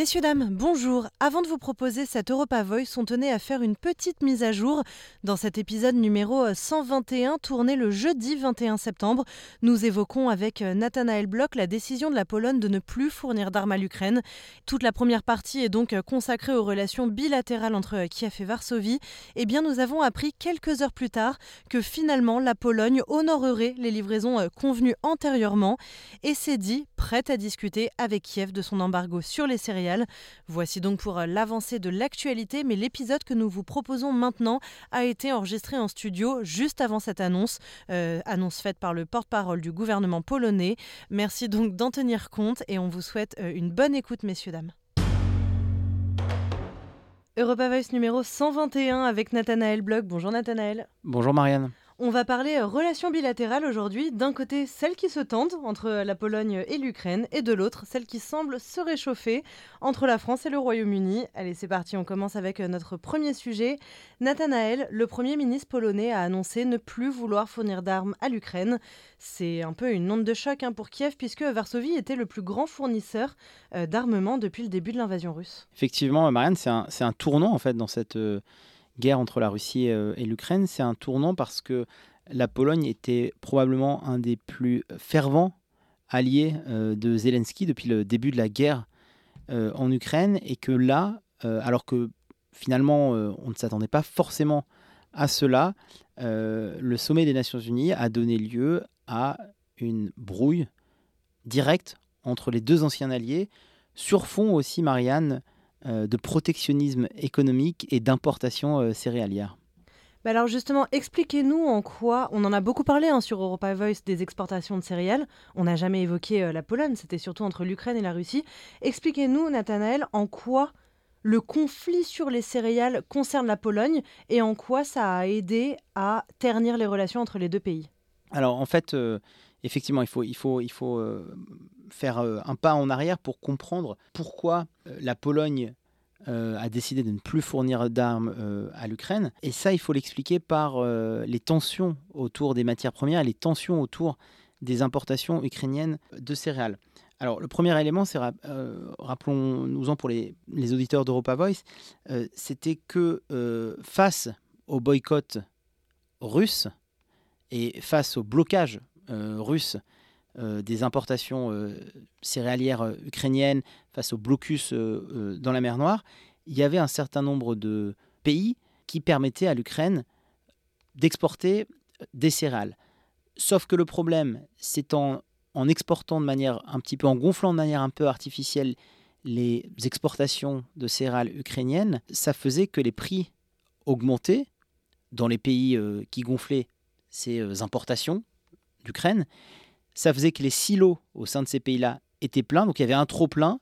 Messieurs, dames, bonjour. Avant de vous proposer cette Europa Voice, on tenait à faire une petite mise à jour. Dans cet épisode numéro 121, tourné le jeudi 21 septembre, nous évoquons avec Nathanaël Bloch la décision de la Pologne de ne plus fournir d'armes à l'Ukraine. Toute la première partie est donc consacrée aux relations bilatérales entre Kiev et Varsovie. Eh bien, nous avons appris quelques heures plus tard que finalement la Pologne honorerait les livraisons convenues antérieurement et s'est dit prête à discuter avec Kiev de son embargo sur les céréales Voici donc pour euh, l'avancée de l'actualité, mais l'épisode que nous vous proposons maintenant a été enregistré en studio juste avant cette annonce, euh, annonce faite par le porte-parole du gouvernement polonais. Merci donc d'en tenir compte et on vous souhaite euh, une bonne écoute, messieurs, dames. Europa Voice numéro 121 avec Nathanaël Bloch. Bonjour Nathanaël. Bonjour Marianne. On va parler euh, relations bilatérales aujourd'hui. D'un côté, celles qui se tendent entre euh, la Pologne et l'Ukraine, et de l'autre, celles qui semblent se réchauffer entre la France et le Royaume-Uni. Allez, c'est parti, on commence avec euh, notre premier sujet. Nathanaël, le Premier ministre polonais, a annoncé ne plus vouloir fournir d'armes à l'Ukraine. C'est un peu une onde de choc hein, pour Kiev, puisque Varsovie était le plus grand fournisseur d'armement depuis le début de l'invasion russe. Effectivement, Marianne, c'est un, tournant en fait dans cette guerre entre la Russie euh, et l'Ukraine, c'est un tournant parce que la Pologne était probablement un des plus fervents alliés euh, de Zelensky depuis le début de la guerre euh, en Ukraine et que là, alors que finalement on ne s'attendait pas forcément à cela, le sommet des Nations Unies a donné lieu à une brouille directe entre les deux anciens alliés, sur fond aussi, Marianne, de protectionnisme économique et d'importation euh, céréalière. Bah alors justement, expliquez-nous en quoi, on en a beaucoup parlé hein, sur Europa Voice des exportations de céréales, on n'a jamais évoqué euh, la Pologne, c'était surtout entre l'Ukraine et la Russie. Expliquez-nous, Nathanaël, en quoi le conflit sur les céréales concerne la Pologne et en quoi ça a aidé à ternir les relations entre les deux pays? Alors en fait, effectivement, il faut, il faut, il faut faire euh, un pas en arrière pour comprendre pourquoi euh, la Pologne euh, a décidé de ne plus fournir d'armes à l'Ukraine. Et ça, il faut l'expliquer par les tensions autour des matières premières les tensions autour des importations ukrainiennes de céréales. Alors, le premier élément, c'est, rappelons-nous-en pour les, les auditeurs d'Europa Voice, c'était que face au boycott russe et face au blocage russe des importations euh, céréalières euh, ukrainiennes face au blocus dans la mer Noire, il y avait un certain nombre de pays qui permettaient à l'Ukraine d'exporter des céréales. Sauf que le problème, c'est en, en, exportant de manière un petit peu, en gonflant de manière un peu artificielle les exportations de céréales ukrainiennes, ça faisait que les prix augmentaient dans les pays qui gonflaient ces importations d'Ukraine ça faisait que les silos au sein de ces pays-là étaient pleins, donc il y avait un trop plein,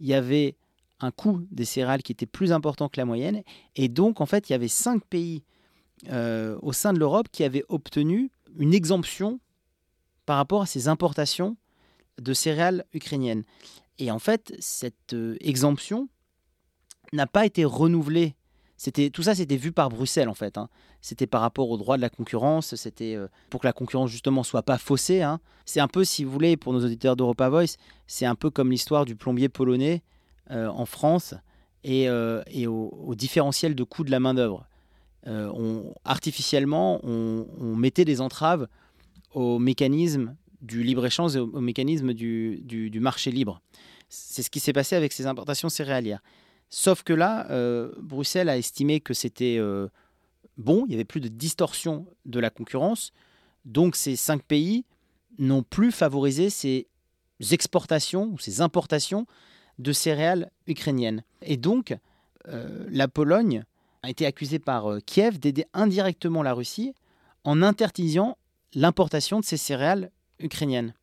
il y avait un coût des céréales qui était plus important que la moyenne, et donc en fait il y avait cinq pays euh, au sein de l'Europe qui avaient obtenu une exemption par rapport à ces importations de céréales ukrainiennes. Et en fait, cette euh, exemption n'a pas été renouvelée c'était tout ça, c'était vu par Bruxelles en fait. Hein. C'était par rapport au droit de la concurrence. C'était euh, pour que la concurrence justement soit pas faussée. Hein. C'est un peu, si vous voulez, pour nos auditeurs d'Europa Voice, c'est un peu comme l'histoire du plombier polonais euh, en France et, euh, au, différentiel de coût de la main d'œuvre. on, artificiellement, on, mettait des entraves au mécanisme du libre échange et au, mécanisme du, du marché libre. C'est ce qui s'est passé avec ces importations céréalières. Sauf que là, euh, Bruxelles a estimé que c'était euh, bon, il n'y avait plus de distorsion de la concurrence. Donc ces cinq pays n'ont plus favorisé ces exportations ou ces importations de céréales ukrainiennes. Et donc, euh, la Pologne a été accusée par Kiev d'aider indirectement la Russie en interdisant l'importation de ces céréales ukrainiennes.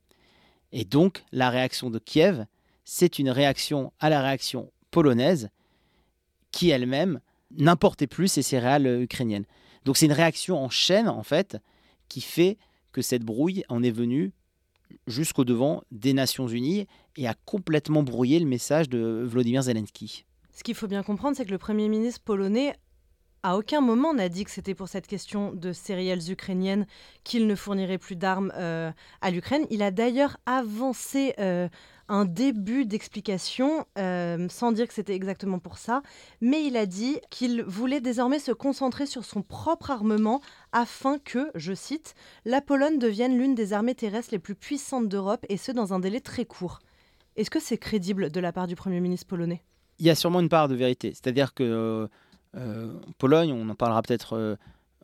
Et donc, la réaction de Kiev, c'est une réaction à la réaction polonaise qui elle-même n'importait plus ces céréales euh, ukrainiennes. Donc c'est une réaction en chaîne, en fait, qui fait que cette brouille en est venue jusqu'au devant des Nations Unies et a complètement brouillé le message de Vladimir Zelensky. Ce qu'il faut bien comprendre, c'est que le Premier ministre polonais à aucun moment n'a dit que c'était pour cette question de céréales ukrainiennes qu'il ne fournirait plus d'armes euh, à l'Ukraine. Il a d'ailleurs avancé euh, un début d'explication, euh, sans dire que c'était exactement pour ça, mais il a dit qu'il voulait désormais se concentrer sur son propre armement afin que, je cite, la Pologne devienne l'une des armées terrestres les plus puissantes d'Europe, et ce dans un délai très court. Est-ce que c'est crédible de la part du Premier ministre polonais? Il y a sûrement une part de vérité, c'est-à-dire que euh, euh, Pologne, on en parlera peut-être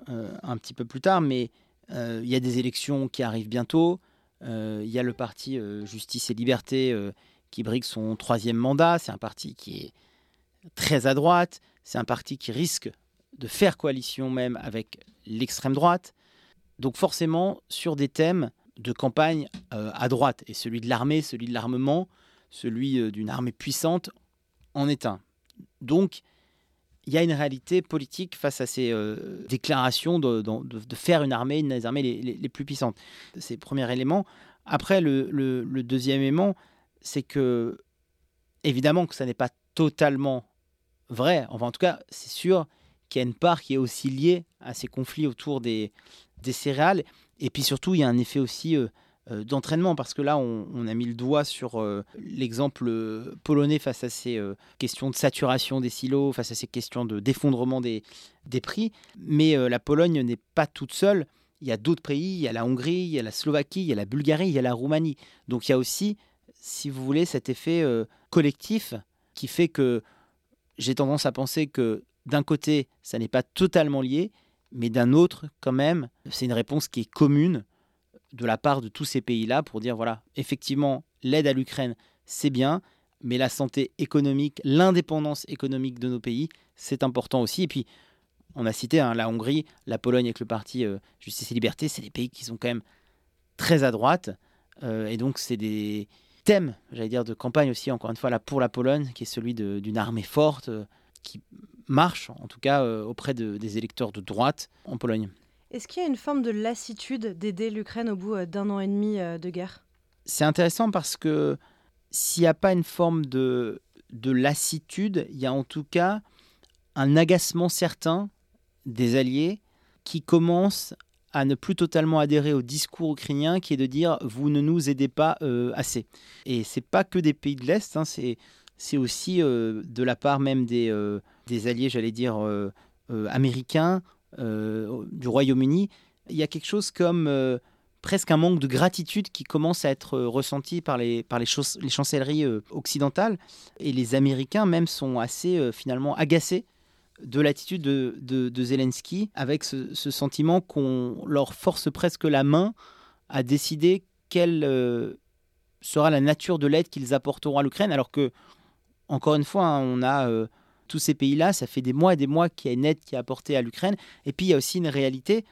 un petit peu plus tard, mais il y a des élections qui arrivent bientôt. Euh, il y a le parti euh, Justice et Liberté euh, qui brigue son troisième mandat. C'est un parti qui est très à droite. C'est un parti qui risque de faire coalition même avec l'extrême droite. Donc forcément, sur des thèmes de campagne à droite, et celui de l'armée, celui de l'armement, celui d'une armée puissante, en est un. Donc, il y a une réalité politique face à ces euh, déclarations de, faire une armée, une des armées les, plus puissantes. C'est le premier élément. Après, le, deuxième élément, c'est que, évidemment, que ça n'est pas totalement vrai. Enfin, en tout cas, c'est sûr qu'il y a une part qui est aussi liée à ces conflits autour des, céréales. Et puis surtout, il y a un effet aussi euh, d'entraînement, parce que là, on, a mis le doigt sur euh, l'exemple euh, polonais face à ces questions de saturation des silos, face à ces questions de d'effondrement des, des prix. Mais la Pologne n'est pas toute seule. Il y a d'autres pays, il y a la Hongrie, il y a la Slovaquie, il y a la Bulgarie, il y a la Roumanie. Donc il y a aussi, si vous voulez, cet effet collectif qui fait que j'ai tendance à penser que d'un côté, ça n'est pas totalement lié, mais d'un autre, quand même, c'est une réponse qui est commune de la part de tous ces pays-là pour dire, voilà, effectivement, l'aide à l'Ukraine, c'est bien, mais la santé économique, l'indépendance économique de nos pays, c'est important aussi. Et puis, on a cité hein, la Hongrie, la Pologne avec le parti euh, Justice et Liberté, c'est des pays qui sont quand même très à droite. Euh, et donc, c'est des thèmes, j'allais dire, de campagne aussi, encore une fois, pour la Pologne, qui est celui d'une armée forte, euh, qui marche, en tout cas, auprès des électeurs de droite en Pologne. Est-ce qu'il y a une forme de lassitude d'aider l'Ukraine au bout euh, d'un an et demi euh, de guerre? C'est intéressant parce que s'il n'y a pas une forme de, de lassitude, il y a en tout cas un agacement certain des alliés qui commencent à ne plus totalement adhérer au discours ukrainien qui est de dire vous ne nous aidez pas euh, assez. Et c'est pas que des pays de l'Est, hein, c'est, aussi de la part même des, des alliés, j'allais dire, américains du Royaume-Uni, il y a quelque chose comme euh, presque un manque de gratitude qui commence à être euh, ressenti par les, par les, les chancelleries occidentales. Et les Américains même sont assez finalement agacés de l'attitude de, de, Zelensky, avec ce, sentiment qu'on leur force presque la main à décider quelle sera la nature de l'aide qu'ils apporteront à l'Ukraine, alors que, encore une fois, hein, on a tous ces pays-là, ça fait des mois et des mois qu'il y a une aide qui est apportée à l'Ukraine. Et puis il y a aussi une réalité,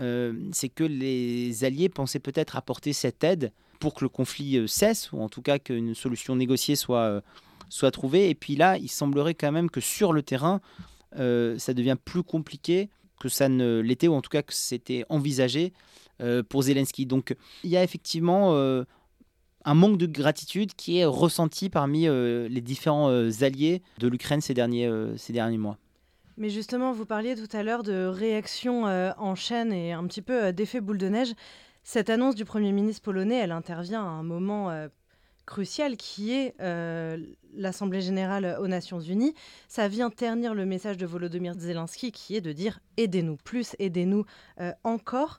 euh, c'est que les Alliés pensaient peut-être apporter cette aide pour que le conflit euh, cesse, ou en tout cas qu'une solution négociée soit, euh, soit trouvée. Et puis là, il semblerait quand même que sur le terrain, ça devient plus compliqué que ça ne l'était, ou en tout cas que c'était envisagé pour Zelensky. Donc il y a effectivement un manque de gratitude qui est ressenti parmi euh, les différents euh, alliés de l'Ukraine ces euh, ces derniers mois. Mais justement, vous parliez tout à l'heure de réaction en chaîne et un petit peu d'effet boule de neige. Cette annonce du Premier ministre polonais, elle intervient à un moment crucial qui est l'Assemblée générale aux Nations unies. Ça vient ternir le message de Volodymyr Zelensky qui est de dire aidez-nous plus, aidez-nous encore.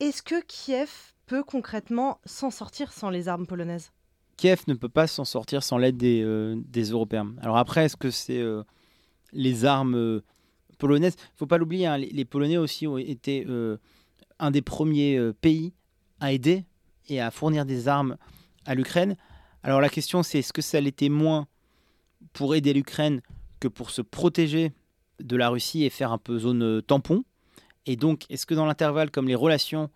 Est-ce que Kiev peut concrètement s'en sortir sans les armes polonaises Kiev ne peut pas s'en sortir sans l'aide des, euh, Européens. Alors après, est-ce que c'est euh, les armes euh, polonaises? Il ne faut pas l'oublier, hein, les, Polonais aussi ont été un des premiers pays à aider et à fournir des armes à l'Ukraine. Alors la question c'est est-ce que ça l'était moins pour aider l'Ukraine que pour se protéger de la Russie et faire un peu zone tampon? Et donc est-ce que dans l'intervalle, comme les relations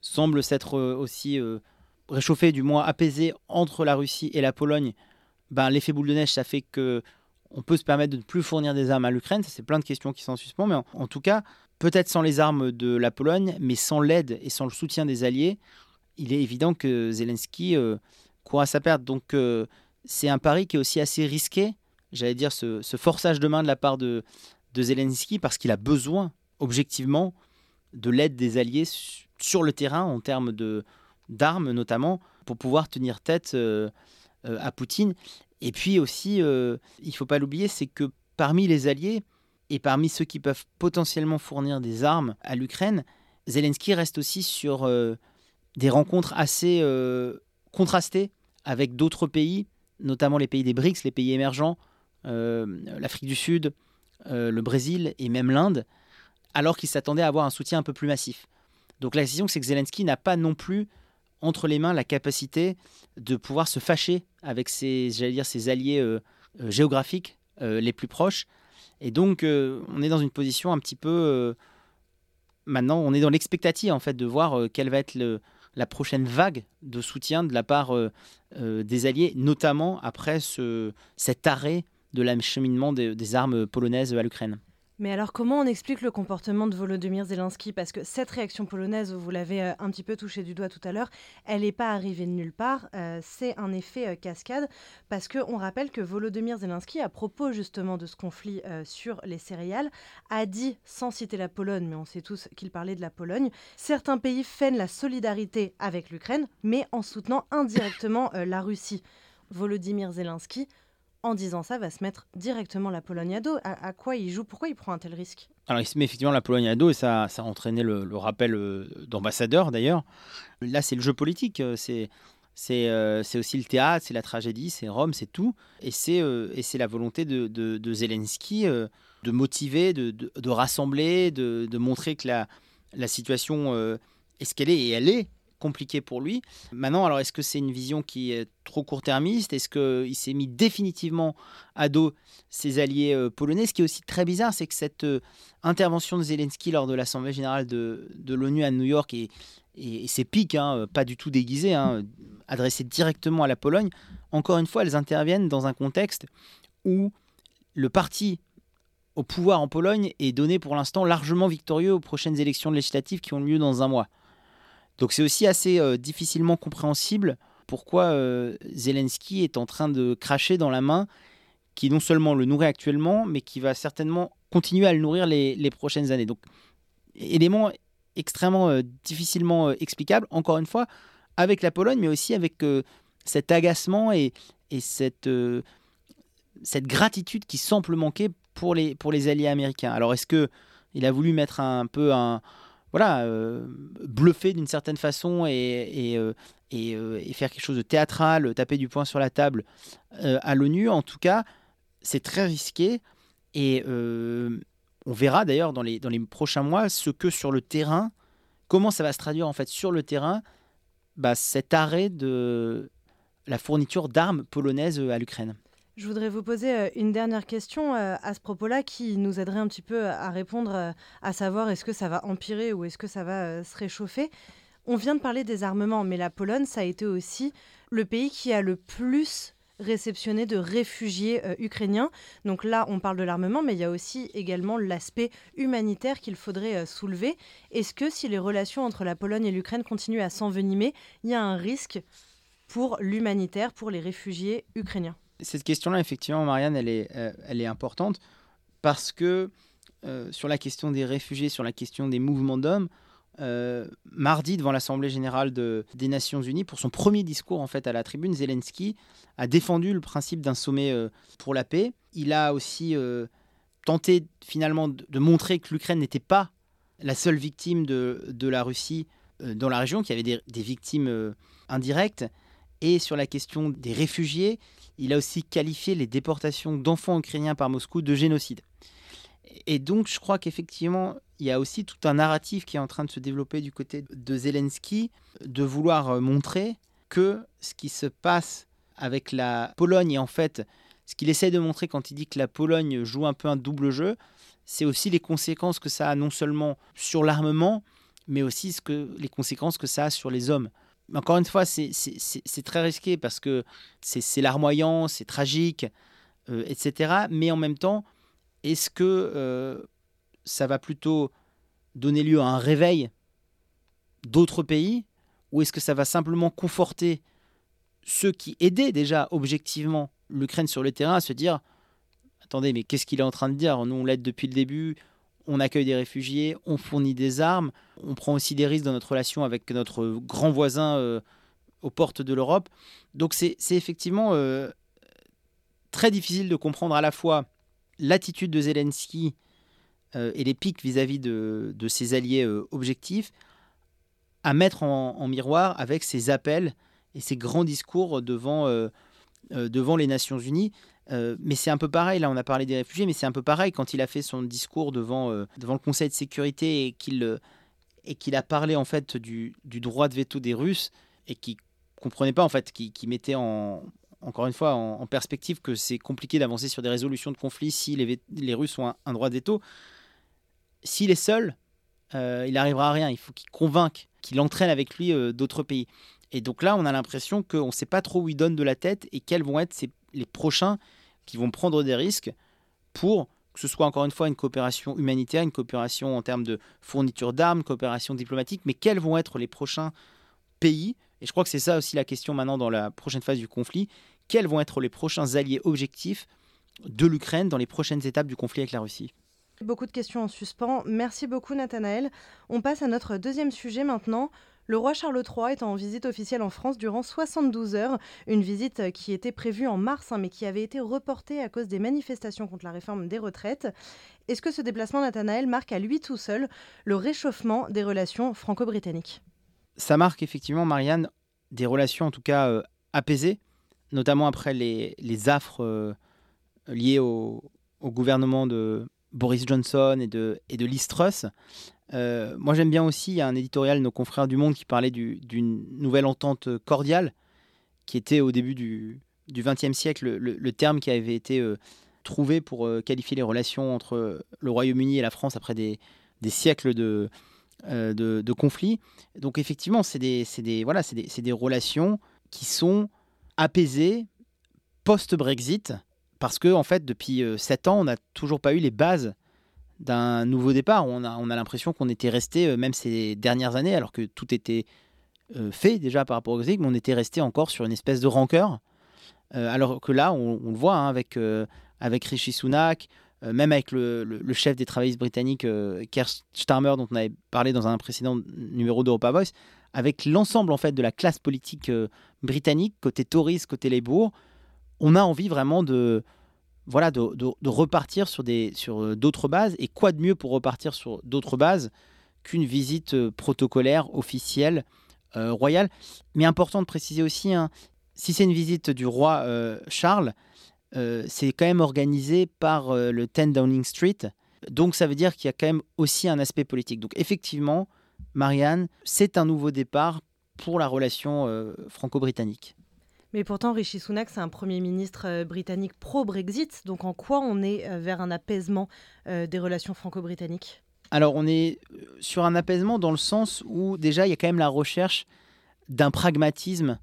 semble s'être euh, aussi euh, réchauffé, du moins apaisé entre la Russie et la Pologne, ben, l'effet boule de neige, ça fait que on peut se permettre de ne plus fournir des armes à l'Ukraine. C'est plein de questions qui sont en suspens, mais en, tout cas, peut-être sans les armes de la Pologne, mais sans l'aide et sans le soutien des alliés, il est évident que Zelensky euh, à sa perte. Donc c'est un pari qui est aussi assez risqué, j'allais dire ce, forçage de main de la part de, de Zelensky, parce qu'il a besoin, objectivement, de l'aide des alliés sur le terrain en termes d'armes notamment pour pouvoir tenir tête euh, à Poutine. Et puis aussi, il ne faut pas l'oublier, c'est que parmi les alliés et parmi ceux qui peuvent potentiellement fournir des armes à l'Ukraine, Zelensky reste aussi sur des rencontres assez contrastées avec d'autres pays, notamment les pays des BRICS, les pays émergents, l'Afrique du Sud, le Brésil et même l'Inde, alors qu'il s'attendait à avoir un soutien un peu plus massif. Donc la décision, c'est que Zelensky n'a pas non plus entre les mains la capacité de pouvoir se fâcher avec ses, alliés euh, euh, géographiques euh, les plus proches. Et donc, on est dans une position un petit peu... maintenant, on est dans l'expectative, en fait, de voir quelle va être la prochaine vague de soutien de la part des alliés, notamment après ce, cet arrêt de l'acheminement des armes polonaises à l'Ukraine. Mais alors, comment on explique le comportement de Volodymyr Zelensky? Parce que cette réaction polonaise, vous l'avez euh, un petit peu touché du doigt tout à l'heure, elle n'est pas arrivée de nulle part. Euh, c'est un effet euh, cascade. Parce qu'on rappelle que Volodymyr Zelensky, à propos justement de ce conflit sur les céréales, a dit, sans citer la Pologne, mais on sait tous qu'il parlait de la Pologne, certains pays feignent la solidarité avec l'Ukraine, mais en soutenant indirectement la Russie. Volodymyr Zelensky en disant ça, va se mettre directement la Pologne à dos. À, quoi il joue? Pourquoi il prend un tel risque? Alors, il se met effectivement la Pologne à dos et ça, ça a entraîné le, rappel euh, d'ambassadeur d'ailleurs. Là, c'est le jeu politique. Euh, c'est. Euh, c'est aussi le théâtre, c'est la tragédie, c'est Rome, c'est tout. Et c'est la volonté de, Zelensky de motiver, de, de rassembler, de, montrer que la, la situation est ce qu'elle est, et elle est, compliqué pour lui. Maintenant, alors est-ce que c'est une vision qui est trop court-termiste? Est-ce qu'il s'est mis définitivement à dos ses alliés euh, polonais? Ce qui est aussi très bizarre, c'est que cette euh, intervention de Zelensky lors de l'Assemblée générale de, l'ONU à New York et, et, pics, hein, pas du tout déguisés, hein, adressés directement à la Pologne, encore une fois, elles interviennent dans un contexte où le parti au pouvoir en Pologne est donné pour l'instant largement victorieux aux prochaines élections législatives qui ont lieu dans un mois. Donc c'est aussi assez euh, difficilement compréhensible pourquoi euh, Zelensky est en train de cracher dans la main qui non seulement le nourrit actuellement, mais qui va certainement continuer à le nourrir les, prochaines années. Donc élément extrêmement euh, difficilement explicable, encore une fois, avec la Pologne, mais aussi avec cet agacement et, et cette, cette gratitude qui semble manquer pour les, pour les alliés américains. Alors est-ce que il a voulu mettre un peu un, voilà, euh, bluffer d'une certaine façon et, euh, euh, et, faire quelque chose de théâtral, taper du poing sur la table à l'ONU. En tout cas, c'est très risqué et on verra d'ailleurs dans les, dans les prochains mois ce que sur le terrain, comment ça va se traduire en fait sur le terrain, bah, cet arrêt de la fourniture d'armes polonaises à l'Ukraine. Je voudrais vous poser euh, une dernière question euh, à ce propos-là qui nous aiderait un petit peu à répondre euh, à savoir est-ce que ça va empirer ou est-ce que ça va se réchauffer. On vient de parler des armements, mais la Pologne, ça a été aussi le pays qui a le plus réceptionné de réfugiés ukrainiens. Donc là, on parle de l'armement, mais il y a aussi également l'aspect humanitaire qu'il faudrait soulever. Est-ce que si les relations entre la Pologne et l'Ukraine continuent à s'envenimer, il y a un risque pour l'humanitaire, pour les réfugiés ukrainiens? Cette question-là, effectivement, Marianne, elle est, euh, importante parce que euh, sur la question des réfugiés, sur la question des mouvements d'hommes, euh, mardi, devant l'Assemblée générale des Nations Unies, pour son premier discours en fait à la tribune, Zelensky a défendu le principe d'un sommet pour la paix. Il a aussi tenté finalement de, montrer que l'Ukraine n'était pas la seule victime de, la Russie dans la région, qu'il y avait des victimes indirectes. Et sur la question des réfugiés, il a aussi qualifié les déportations d'enfants ukrainiens par Moscou de génocide. Et donc, je crois qu'effectivement, il y a aussi tout un narratif qui est en train de se développer du côté de Zelensky, de vouloir euh, montrer que ce qui se passe avec la Pologne, et en fait, ce qu'il essaie de montrer quand il dit que la Pologne joue un peu un double jeu, c'est aussi les conséquences que ça a non seulement sur l'armement, mais aussi ce que, les conséquences que ça a sur les hommes encore une fois, c'est très risqué parce que c'est larmoyant, c'est tragique, euh, etc. Mais en même temps, est-ce que euh, ça va plutôt donner lieu à un réveil d'autres pays ou est-ce que ça va simplement conforter ceux qui aidaient déjà objectivement l'Ukraine sur le terrain à se dire attendez, mais qu'est-ce qu'il est en train de dire? Nous, on l'aide depuis le début, on accueille des réfugiés, on fournit des armes, on prend aussi des risques dans notre relation avec notre grand voisin euh, aux portes de l'Europe. Donc c'est effectivement très difficile de comprendre à la fois l'attitude de Zelensky et les pics vis-à-vis de, ses alliés objectifs à mettre en, miroir avec ses appels et ses grands discours devant, devant les Nations Unies. Euh, mais c'est un peu pareil, là on a parlé des réfugiés, mais c'est un peu pareil quand il a fait son discours devant, euh, devant le Conseil de sécurité et qu'il euh, et qu'il a parlé en fait du, du, droit de veto des Russes et qui comprenait pas en fait, qui, qui mettait en, encore une fois en, perspective que c'est compliqué d'avancer sur des résolutions de conflits si les, les Russes ont un, droit de veto. S'il est seul, il n'arrivera à rien. Il faut qu'il convainque, qu'il entraîne avec lui d'autres pays. Et donc là, on a l'impression qu'on ne sait pas trop où il donne de la tête et quels vont être les prochains qui vont prendre des risques pour que ce soit encore une fois une coopération humanitaire, une coopération en termes de fourniture d'armes, coopération diplomatique, mais quels vont être les prochains pays? Et je crois que c'est ça aussi la question maintenant dans la prochaine phase du conflit. Quels vont être les prochains alliés objectifs de l'Ukraine dans les prochaines étapes du conflit avec la Russie? Beaucoup de questions en suspens. Merci beaucoup Nathanaël. On passe à notre deuxième sujet maintenant. Le roi Charles III est en visite officielle en France durant 72 heures, une visite qui était prévue en mars hein, mais qui avait été reportée à cause des manifestations contre la réforme des retraites. Est-ce que ce déplacement Nathanaël marque à lui tout seul le réchauffement des relations franco-britanniques? Ça marque effectivement, Marianne, des relations en tout cas euh, apaisées, notamment après les, affres euh, liées au, gouvernement de Boris Johnson et de, et de Liz Truss. Euh, moi, j'aime bien aussi, un éditorial nos confrères du Monde qui parlait d'une nouvelle entente cordiale, qui était au début du XXe siècle le, terme qui avait été euh, trouvé pour euh, qualifier les relations entre le Royaume-Uni et la France après des, siècles de, conflits. Donc, effectivement, c'est des, des relations qui sont apaisées post-Brexit, parce que, en fait, depuis sept ans, on n'a toujours pas eu les bases d'un nouveau départ. On a, on a l'impression qu'on était resté, euh, même ces dernières années, alors que tout était euh, fait déjà par rapport au Brexit, mais on était resté encore sur une espèce de rancœur. Euh, alors que là, on, le voit hein, avec, avec Rishi Sunak, même avec le, chef des travaillistes britanniques, Keir Starmer, dont on avait parlé dans un précédent numéro d'Europa Voice, avec l'ensemble en fait de la classe politique britannique, côté Tories, côté Labour, on a envie vraiment de, voilà, de, repartir sur des sur euh, d'autres bases. Et quoi de mieux pour repartir sur d'autres bases qu'une visite euh, protocolaire officielle euh, royale? Mais important de préciser aussi, hein, si c'est une visite du roi Charles, c'est quand même organisé par le 10 Downing Street. Donc ça veut dire qu'il y a quand même aussi un aspect politique. Donc effectivement, Marianne, c'est un nouveau départ pour la relation franco-britannique. Mais pourtant, Rishi Sunak, c'est un Premier ministre euh, britannique pro-Brexit. Donc en quoi on est euh, vers un apaisement euh, des relations franco-britanniques? Alors on est sur un apaisement dans le sens où déjà il y a quand même la recherche d'un pragmatisme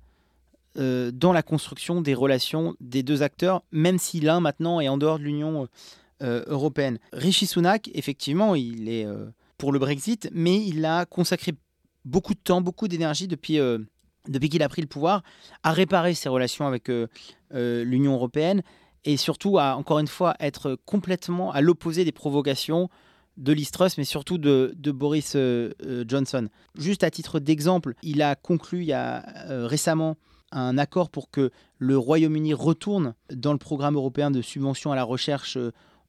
dans la construction des relations des deux acteurs, même si l'un maintenant est en dehors de l'Union européenne. Rishi Sunak, effectivement, il est pour le Brexit, mais il a consacré beaucoup de temps, beaucoup d'énergie depuis depuis qu'il a pris le pouvoir, à réparer ses relations avec euh, euh, l'Union européenne et surtout à, encore une fois, être complètement à l'opposé des provocations de Truss, mais surtout de, Boris euh, Johnson. Juste à titre d'exemple, il a conclu récemment un accord pour que le Royaume-Uni retourne dans le programme européen de subvention à la recherche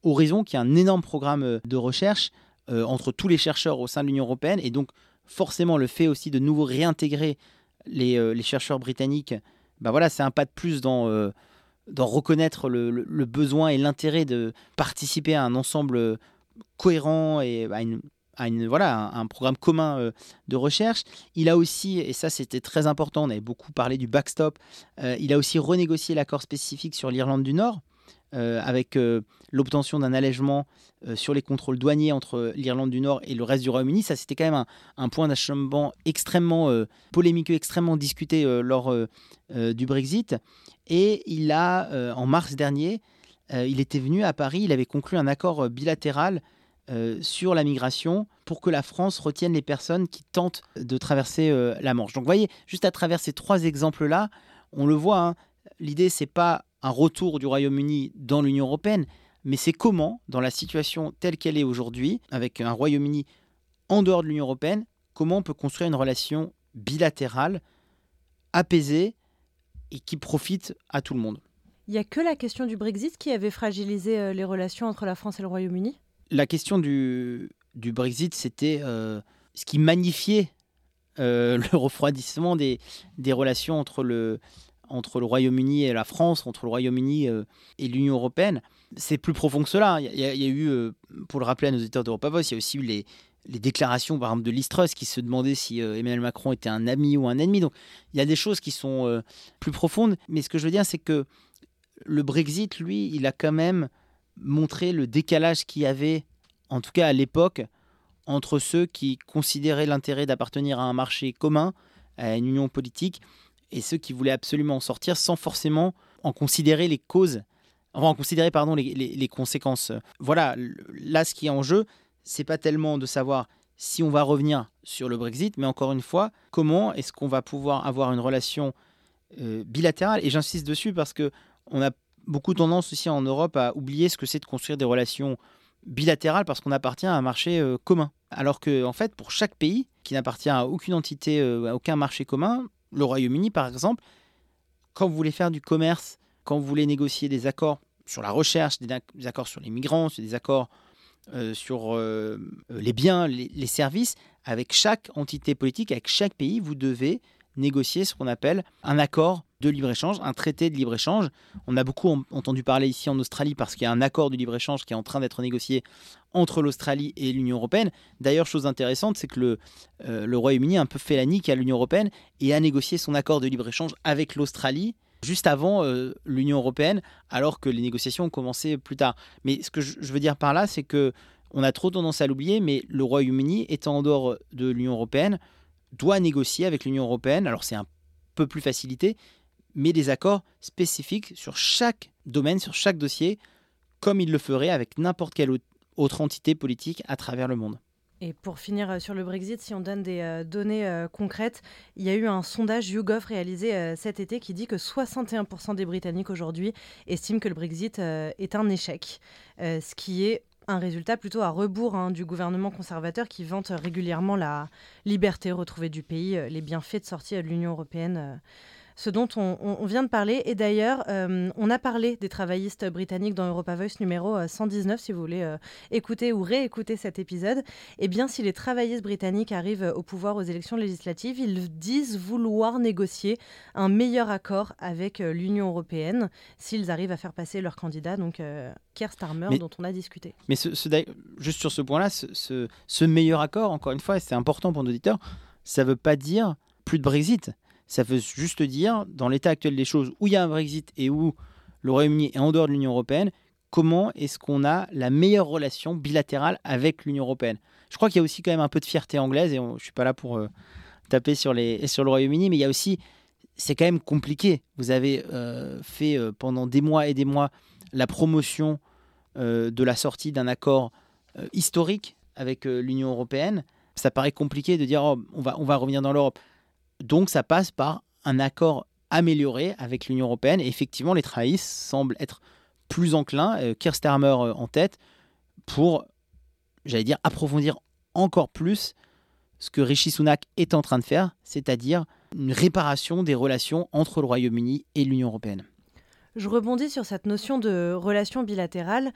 Horizon, qui est un énorme programme de recherche entre tous les chercheurs au sein de l'Union européenne, et donc forcément le fait aussi de nouveau réintégrer euh, les, chercheurs britanniques, bah voilà, c'est un pas de plus dans, euh, reconnaître le, besoin et l'intérêt de participer à un ensemble cohérent et à une, voilà, un, programme commun euh, de recherche. Il a aussi, et ça c'était très important, on avait beaucoup parlé du backstop, il a aussi renégocié l'accord spécifique sur l'Irlande du Nord, avec l'obtention d'un allègement euh, sur les contrôles douaniers entre l'Irlande du Nord et le reste du Royaume-Uni. Ça, c'était quand même un, point d'achèvement extrêmement euh, polémique, extrêmement discuté euh, lors du Brexit. Et il a, en mars dernier, il était venu à Paris, il avait conclu un accord bilatéral sur la migration pour que la France retienne les personnes qui tentent de traverser la Manche. Donc, vous voyez, juste à travers ces trois exemples-là, on le voit, hein, l'idée, c'est pas un retour du Royaume-Uni dans l'Union européenne, mais c'est comment, dans la situation telle qu'elle est aujourd'hui, avec un Royaume-Uni en dehors de l'Union européenne, comment on peut construire une relation bilatérale apaisé et qui profite à tout le monde? Il n'y a que la question du Brexit qui avait fragilisé euh, les relations entre la France et le Royaume-Uni? La question du, du Brexit, c'était euh, ce qui magnifiait euh, le refroidissement des, des relations entre le, entre le Royaume-Uni et la France, entre le Royaume-Uni et l'Union européenne. C'est plus profond que cela. Il y a, eu, pour le rappeler à nos auditeurs d'Europa Voice, il y a aussi eu les, déclarations, par exemple, de Listrus qui se demandait si Emmanuel Macron était un ami ou un ennemi. Donc, il y a des choses qui sont plus profondes. Mais ce que je veux dire, c'est que le Brexit, lui, il a quand même montré le décalage qu'il y avait, en tout cas à l'époque, entre ceux qui considéraient l'intérêt d'appartenir à un marché commun, à une union politique, et ceux qui voulaient absolument en sortir sans forcément en considérer les causes, enfin en considérer pardon les, conséquences. Voilà, là ce qui est en jeu, c'est pas tellement de savoir si on va revenir sur le Brexit, mais encore une fois, comment est-ce qu'on va pouvoir avoir une relation euh, bilatérale? Et j'insiste dessus parce que on a beaucoup tendance aussi en Europe à oublier ce que c'est de construire des relations bilatérales parce qu'on appartient à un marché euh, commun. Alors que, en fait, pour chaque pays qui n'appartient à aucune entité, euh, à aucun marché commun, le Royaume-Uni par exemple, quand vous voulez faire du commerce, quand vous voulez négocier des accords sur la recherche, des, accords sur les migrants, des accords euh, sur les biens, les, services, avec chaque entité politique, avec chaque pays, vous devez négocier ce qu'on appelle un accord de libre-échange, un traité de libre-échange. On a beaucoup entendu parler ici en Australie parce qu'il y a un accord de libre-échange qui est en train d'être négocié entre l'Australie et l'Union européenne. D'ailleurs, chose intéressante, c'est que le, euh, le Royaume-Uni a un peu fait la nique à l'Union européenne et a négocié son accord de libre-échange avec l'Australie juste avant euh, l'Union européenne, alors que les négociations ont commencé plus tard. Mais ce que je, veux dire par là, c'est que on a trop tendance à l'oublier, mais le Royaume-Uni, étant en dehors de l'Union européenne, doit négocier avec l'Union européenne. Alors c'est un peu plus facilité, mais des accords spécifiques sur chaque domaine, sur chaque dossier, comme il le ferait avec n'importe quelle autre entité politique à travers le monde. Et pour finir euh, sur le Brexit, si on donne des euh, données euh, concrètes, il y a eu un sondage YouGov réalisé cet été qui dit que 61% des Britanniques aujourd'hui estiment que le Brexit est un échec, ce qui est un résultat plutôt à rebours hein, du gouvernement conservateur qui vante régulièrement la liberté retrouvée du pays, les bienfaits de sortie de l'Union européenne ce dont on, vient de parler. Et d'ailleurs, euh, on a parlé des travaillistes britanniques dans Europa Voice numéro 119, euh, si vous voulez euh, écouter ou réécouter cet épisode. Eh bien, si les travaillistes britanniques arrivent au pouvoir aux élections législatives, ils disent vouloir négocier un meilleur accord avec l'Union européenne s'ils arrivent à faire passer leur candidat, donc Keir Starmer, dont on a discuté. Mais ce, juste sur ce point-là, ce, ce meilleur accord, encore une fois, et c'est important pour nos auditeurs, ça ne veut pas dire plus de Brexit. Ça veut juste dire, dans l'état actuel des choses, où il y a un Brexit et où le Royaume-Uni est en dehors de l'Union européenne, comment est-ce qu'on a la meilleure relation bilatérale avec l'Union européenne? Je crois qu'il y a aussi quand même un peu de fierté anglaise, et je ne suis pas là pour euh, taper sur, les, sur le Royaume-Uni, mais il y a aussi, c'est quand même compliqué. Vous avez euh, fait euh, pendant des mois et des mois la promotion de la sortie d'un accord historique avec l'Union européenne. Ça paraît compliqué de dire oh, on, va, on va revenir dans l'Europe. Donc ça passe par un accord amélioré avec l'Union européenne. Et effectivement, les travaillistes semblent être plus enclins, euh, euh, en tête, pour, j'allais dire, approfondir encore plus ce que Rishi Sunak est en train de faire, c'est-à-dire une réparation des relations entre le Royaume-Uni et l'Union européenne. Je rebondis sur cette notion de relation bilatérale.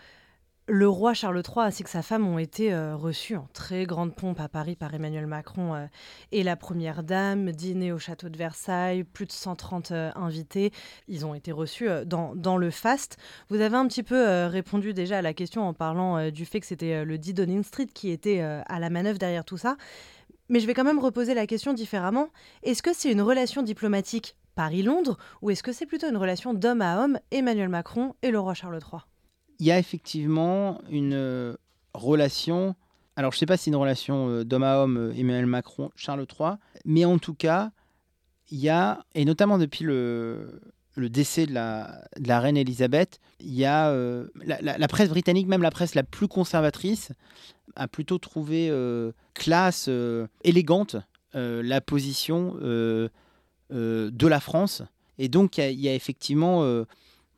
Le roi Charles III ainsi que sa femme ont été euh, reçus en très grande pompe à Paris par Emmanuel Macron euh, et la Première Dame, dîner au château de Versailles, plus de 130 euh, invités. Ils ont été reçus dans, dans, le faste. Vous avez un petit peu répondu déjà à la question en parlant du fait que c'était le dit Downing Street qui était à la manœuvre derrière tout ça. Mais je vais quand même reposer la question différemment. Est-ce que c'est une relation diplomatique Paris-Londres ou est-ce que c'est plutôt une relation d'homme à homme, Emmanuel Macron et le roi Charles III il y a effectivement une euh, relation. Alors, je ne sais pas si une relation euh, d'homme à homme, euh, Emmanuel Macron, Charles III, mais en tout cas, il y a, et notamment depuis le, décès de la, de la, reine Elisabeth, il y a la, presse britannique, même la presse la plus conservatrice, a plutôt trouvé classe, élégante, la position de la France. Et donc, il y, a effectivement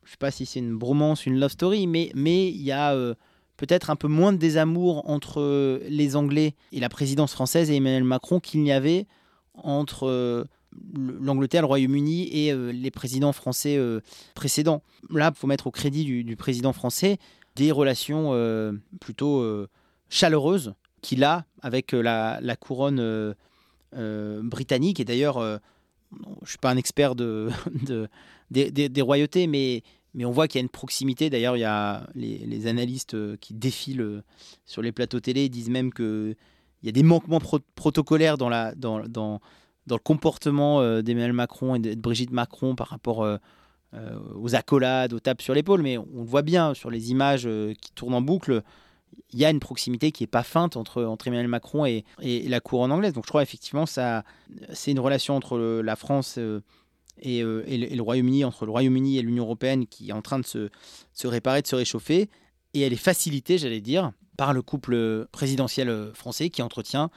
je sais pas si c'est une bromance, une love story, mais il y a euh, peut-être un peu moins de désamour entre euh, les Anglais et la présidence française et Emmanuel Macron qu'il n'y avait entre euh, l'Angleterre, le Royaume-Uni et les présidents français précédents. Là, il faut mettre au crédit du, président français des relations plutôt chaleureuses qu'il a avec la, couronne britannique. Et d'ailleurs, je ne suis pas un expert de, des, royautés, mais, mais on voit qu'il y a une proximité. D'ailleurs, il y a les, analystes qui défilent sur les plateaux télé disent même qu'il y a des manquements protocolaires dans, la, dans, dans, le comportement euh, d'Emmanuel Macron et de, Brigitte Macron par rapport euh, euh, aux accolades, aux tapes sur l'épaule, mais on le voit bien sur les images qui tournent en boucle. Il y a une proximité qui n'est pas feinte entre, Emmanuel Macron et, et, la couronne anglaise. Donc je crois effectivement ça c'est une relation entre la France et, et, le, Royaume-Uni, entre le Royaume-Uni et l'Union européenne qui est en train de se, se réparer, de se réchauffer. Et elle est facilitée, j'allais dire, par le couple présidentiel français qui entretient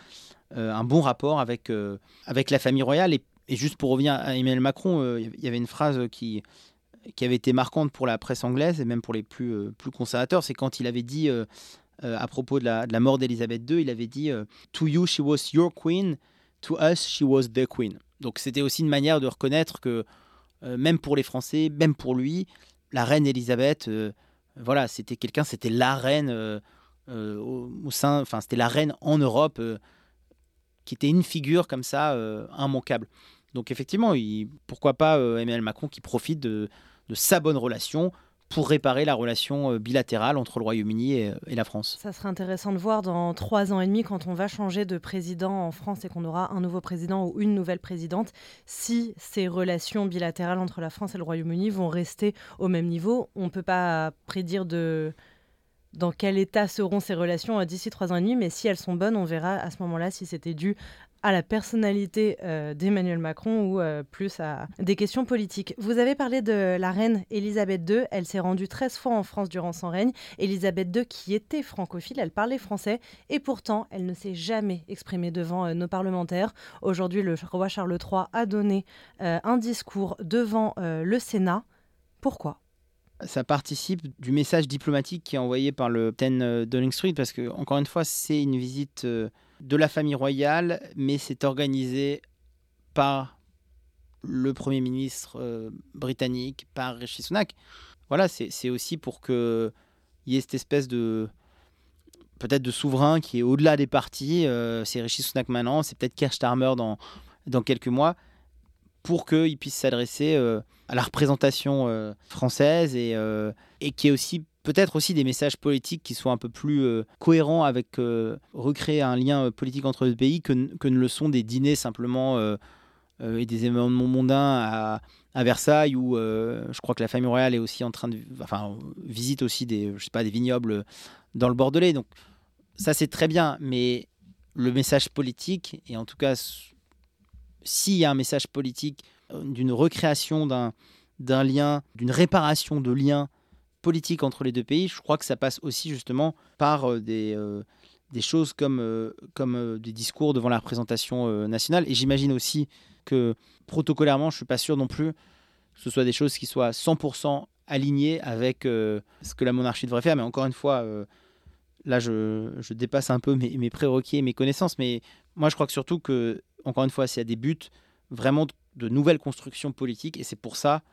euh, un bon rapport avec, euh, avec la famille royale. Et, juste pour revenir à Emmanuel Macron, euh, il y avait une phrase qui, qui avait été marquante pour la presse anglaise et même pour les plus, plus conservateurs, c'est quand il avait dit à propos de la, mort d'Elisabeth II, il avait dit To you, she was your queen. To us, she was the queen. Donc c'était aussi une manière de reconnaître que même pour les Français, même pour lui, la reine Elisabeth, voilà, c'était quelqu'un, c'était la reine au, sein, enfin c'était la reine en Europe qui était une figure comme ça euh, immanquable. Donc effectivement, pourquoi pas euh, Emmanuel Macron qui profite de, sa bonne relation pour réparer la relation euh, bilatérale entre le Royaume-Uni et, la France. Ça serait intéressant de voir dans trois ans et demi, quand on va changer de président en France et qu'on aura un nouveau président ou une nouvelle présidente, si ces relations bilatérales entre la France et le Royaume-Uni vont rester au même niveau. On ne peut pas prédire dans quel état seront ces relations euh, d'ici trois ans et demi, mais si elles sont bonnes, on verra à ce moment-là si c'était dû à la personnalité euh, d'Emmanuel Macron ou euh, plus à des questions politiques. Vous avez parlé de la reine Elisabeth II. Elle s'est rendue 13 fois en France durant son règne. Elisabeth II, qui était francophile, elle parlait français et pourtant, elle ne s'est jamais exprimée devant nos parlementaires. Aujourd'hui, le roi Charles III a donné un discours devant le Sénat. Pourquoi? Ça participe du message diplomatique qui est envoyé par le 10 euh, Downing Street, parce que, encore une fois, c'est une visite euh, de la famille royale, mais c'est organisé par le Premier ministre euh, britannique, par Rishi Sunak. Voilà, c'est aussi pour qu'il y ait cette espèce de peut-être de souverain qui est au-delà des partis. c'est Rishi Sunak maintenant, c'est peut-être Keir Starmer dans, dans quelques mois, pour qu'il puisse s'adresser à la représentation euh, française et, euh, et qui est aussi peut-être aussi des messages politiques qui soient un peu plus euh, cohérents avec recréer un lien politique entre deux pays que, que, ne le sont des dîners simplement et des événements mondains à, à Versailles où je crois que la famille royale est aussi en train de enfin visite aussi des je sais pas des vignobles dans le Bordelais. Donc ça c'est très bien mais le message politique et en tout cas s'il y a un message politique d'une recréation d'un lien, d'une réparation de liens politiques entre les deux pays, je crois que ça passe aussi justement par euh, des, euh, des choses comme, euh, comme des discours devant la représentation nationale. Et j'imagine aussi que protocolairement, je ne suis pas sûr non plus que ce soit des choses qui soient 100% alignées avec ce que la monarchie devrait faire. Mais encore une fois, là, je, dépasse un peu mes, mes prérequis et mes connaissances. Mais moi, je crois que surtout que, encore une fois, s'il y des buts vraiment de nouvelles constructions politiques. Et c'est pour ça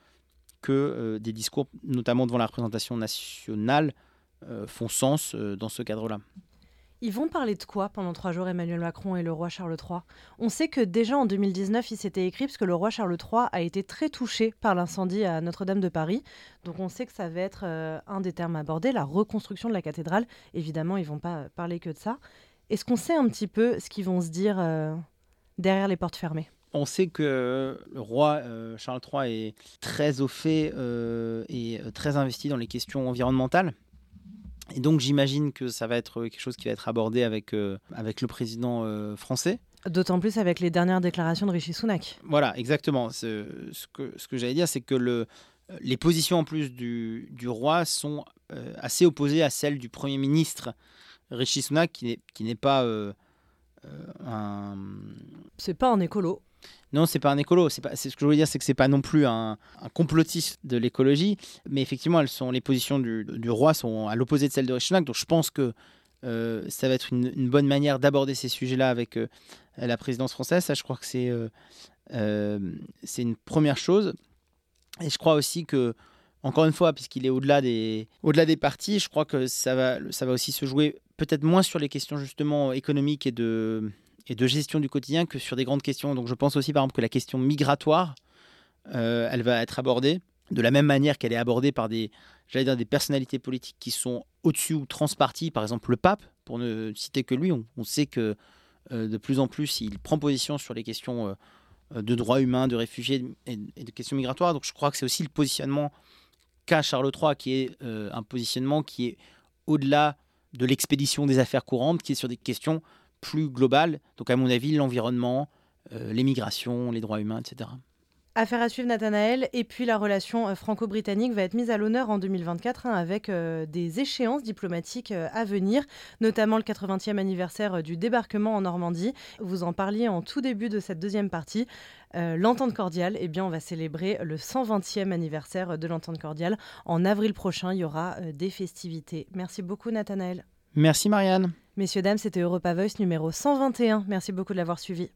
que euh, des discours, notamment devant la représentation nationale, euh, font sens euh, dans ce cadre-là. Ils vont parler de quoi pendant trois jours, Emmanuel Macron et le roi Charles III On sait que déjà en 2019, il s'était écrit, parce que le roi Charles III a été très touché par l'incendie à Notre-Dame de Paris. Donc on sait que ça va être un des termes abordés, la reconstruction de la cathédrale. Évidemment, ils vont pas parler que de ça. Est-ce qu'on sait un petit peu ce qu'ils vont se dire derrière les portes fermées? On sait que le roi euh, Charles III est très au fait euh, et euh, très investi dans les questions environnementales. Et donc j'imagine que ça va être quelque chose qui va être abordé avec, avec le président français. D'autant plus avec les dernières déclarations de Rishi Sunak. Voilà, exactement. Ce, que, ce que j'allais dire, c'est que le, les positions en plus du, du roi sont assez opposées à celles du Premier ministre Rishi Sunak, qui n'est pas un... C'est pas un écolo. Non, c'est pas un écolo. C'est ce que je voulais dire, c'est que c'est pas non plus un, complotiste de l'écologie, mais effectivement, elles sont les positions du, roi sont à l'opposé de celles de Rishi Donc, je pense que euh, ça va être une, bonne manière d'aborder ces sujets-là avec euh, la présidence française. Ça, je crois que c'est euh, c'est une première chose. Et je crois aussi que, encore une fois, puisqu'il est au-delà des, au-delà des partis, je crois que ça va, ça va aussi se jouer peut-être moins sur les questions justement économiques et de, et de gestion du quotidien que sur des grandes questions. Donc je pense aussi par exemple que la question migratoire, euh, elle va être abordée de la même manière qu'elle est abordée par des, j'allais dire, des personnalités politiques qui sont au-dessus ou transpartis, par exemple le pape, pour ne citer que lui. On, sait que euh, de plus en plus il prend position sur les questions euh, de droits humains, de réfugiés et, de questions migratoires. Donc je crois que c'est aussi le positionnement qu'a Charles III, qui est un positionnement qui est au-delà de l'expédition des affaires courantes, qui est sur des questions plus globales. Donc, à mon avis, l'environnement, euh, les migrations, les droits humains, etc. Affaire à suivre, Nathanaël. Et puis la relation euh, franco-britannique va être mise à l'honneur en 2024 hein, avec euh, des échéances diplomatiques à venir, notamment le 80e anniversaire du débarquement en Normandie. Vous en parliez en tout début de cette deuxième partie. l'entente cordiale, eh bien, on va célébrer le 120e anniversaire de l'entente cordiale. En avril prochain, il y aura des festivités. Merci beaucoup, Nathanaël. Merci, Marianne. Messieurs, dames, c'était Europa Voice numéro 121. Merci beaucoup de l'avoir suivi.